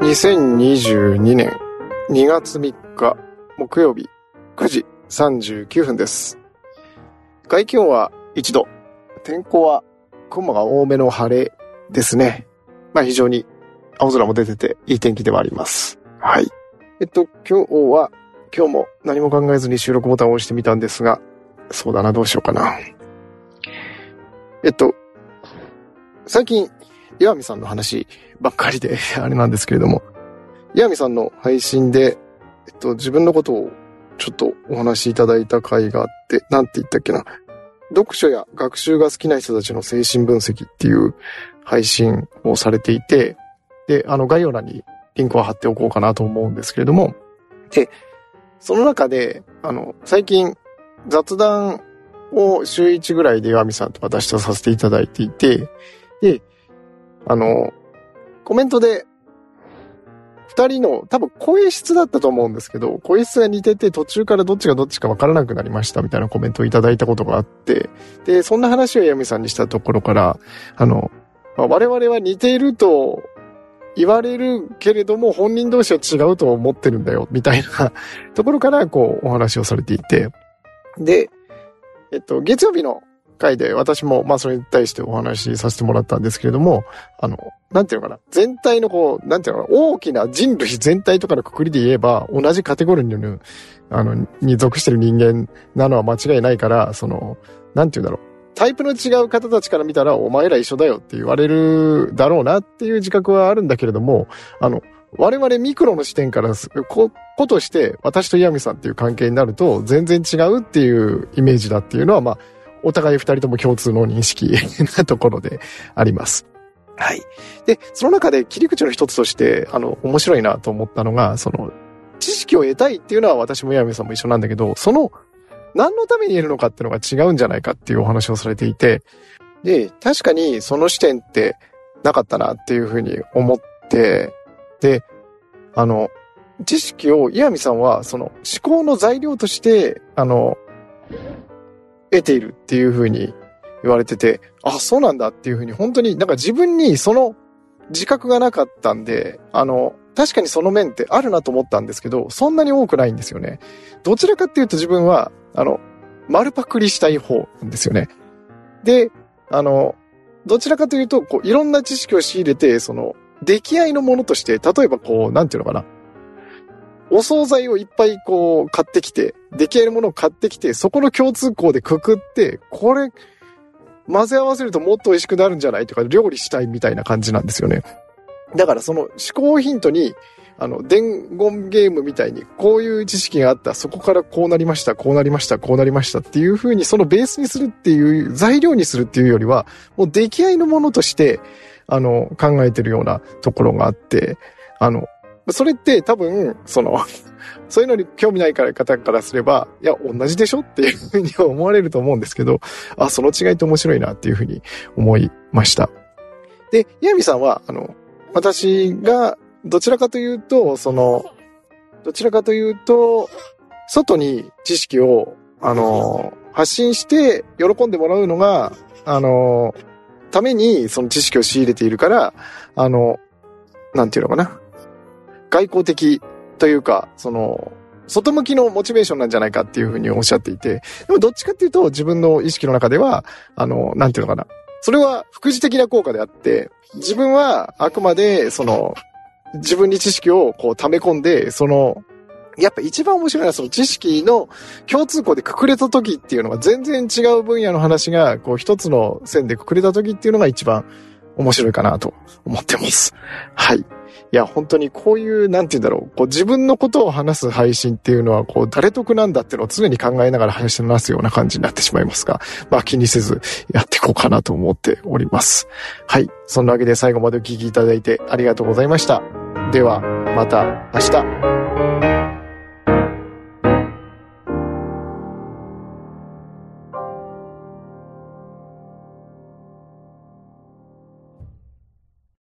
2022年2月3日木曜日9時39分です。外気温は1度。天候は雲が多めの晴れですね。まあ非常に青空も出てていい天気ではあります。はい。えっと、今日は、今日も何も考えずに収録ボタンを押してみたんですが、そうだな、どうしようかな。えっと、最近、岩見さんの話ばっかりで、あれなんですけれども、岩見さんの配信で、えっと、自分のことをちょっとお話しいただいた回があって、なんて言ったっけな。読書や学習が好きな人たちの精神分析っていう配信をされていて、で、あの概要欄にリンクを貼っておこうかなと思うんですけれども、で、その中で、あの、最近雑談を週1ぐらいで岩見さんと私とさせていただいていて、で、あの、コメントで、二人の多分声質だったと思うんですけど、声質が似てて途中からどっちがどっちかわからなくなりましたみたいなコメントをいただいたことがあって、で、そんな話をヤミさんにしたところから、あの、まあ我々は似ていると言われるけれども本人同士は違うと思ってるんだよ、みたいなところからこうお話をされていて、で、えっと、月曜日の回で私もまあそれに対してお話しさせてもらったんですけれども、あの、なんていうのかな、全体のこう、なんていうのかな、大きな人類全体とかのくくりで言えば、同じカテゴリーの、あの、に属してる人間なのは間違いないから、その、なんていうんだろう。タイプの違う方たちから見たら、お前ら一緒だよって言われるだろうなっていう自覚はあるんだけれども、あの、我々ミクロの視点からす、こ、ことして、私と岩見さんっていう関係になると、全然違うっていうイメージだっていうのは、まあ、お互い二人とも共通の認識 なところであります。はい。で、その中で切り口の一つとして、あの、面白いなと思ったのが、その、知識を得たいっていうのは私も岩見さんも一緒なんだけど、その、何のために得るのかっていうのが違うんじゃないかっていうお話をされていて、で、確かにその視点ってなかったなっていうふうに思って、で、あの、知識を岩見さんはその思考の材料として、あの、得ているっていうふうに言われてて、あ、そうなんだっていうふうに本当になんか自分にその自覚がなかったんで、あの、確かにその面ってあるなと思ったんですけど、そんなに多くないんですよね。どちらかっていうと自分は、あの、丸パクリしたい方なんですよね。で、あの、どちらかというと、こう、いろんな知識を仕入れて、その、出来合いのものとして、例えばこう、なんていうのかな。お惣菜をいっぱいこう、買ってきて、出来合いのものを買ってきて、そこの共通項でくくって、これ、混ぜ合わせるともっと美味しくなるんじゃないとか、料理したいみたいな感じなんですよね。だからその思考ヒントに、あの、伝言ゲームみたいに、こういう知識があった、そこからこうなりました、こうなりました、こうなりましたっていう風に、そのベースにするっていう、材料にするっていうよりは、もう出来合いのものとして、あの、考えてるようなところがあって、あの、それって多分、その、そういうのに興味ない方からすれば、いや、同じでしょっていうふうに思われると思うんですけど、あ、その違いって面白いなっていうふうに思いました。で、ヤミさんは、あの、私が、どちらかというと、その、どちらかというと、外に知識を、あの、発信して喜んでもらうのが、あの、ためにその知識を仕入れているから、あの、なんていうのかな。外交的というか、その、外向きのモチベーションなんじゃないかっていうふうにおっしゃっていて、でもどっちかっていうと自分の意識の中では、あの、なんていうのかな。それは副次的な効果であって、自分はあくまで、その、自分に知識をこう溜め込んで、その、やっぱ一番面白いのはその知識の共通項でくくれた時っていうのが全然違う分野の話がこう一つの線でくくれた時っていうのが一番面白いかなと思ってます。はい。いや、本当にこういう、なんて言うんだろう、こう自分のことを話す配信っていうのは、こう誰得なんだっていうのを常に考えながら配信をなすような感じになってしまいますが、まあ気にせずやっていこうかなと思っております。はい。そんなわけで最後までお聴きいただいてありがとうございました。では、また明日。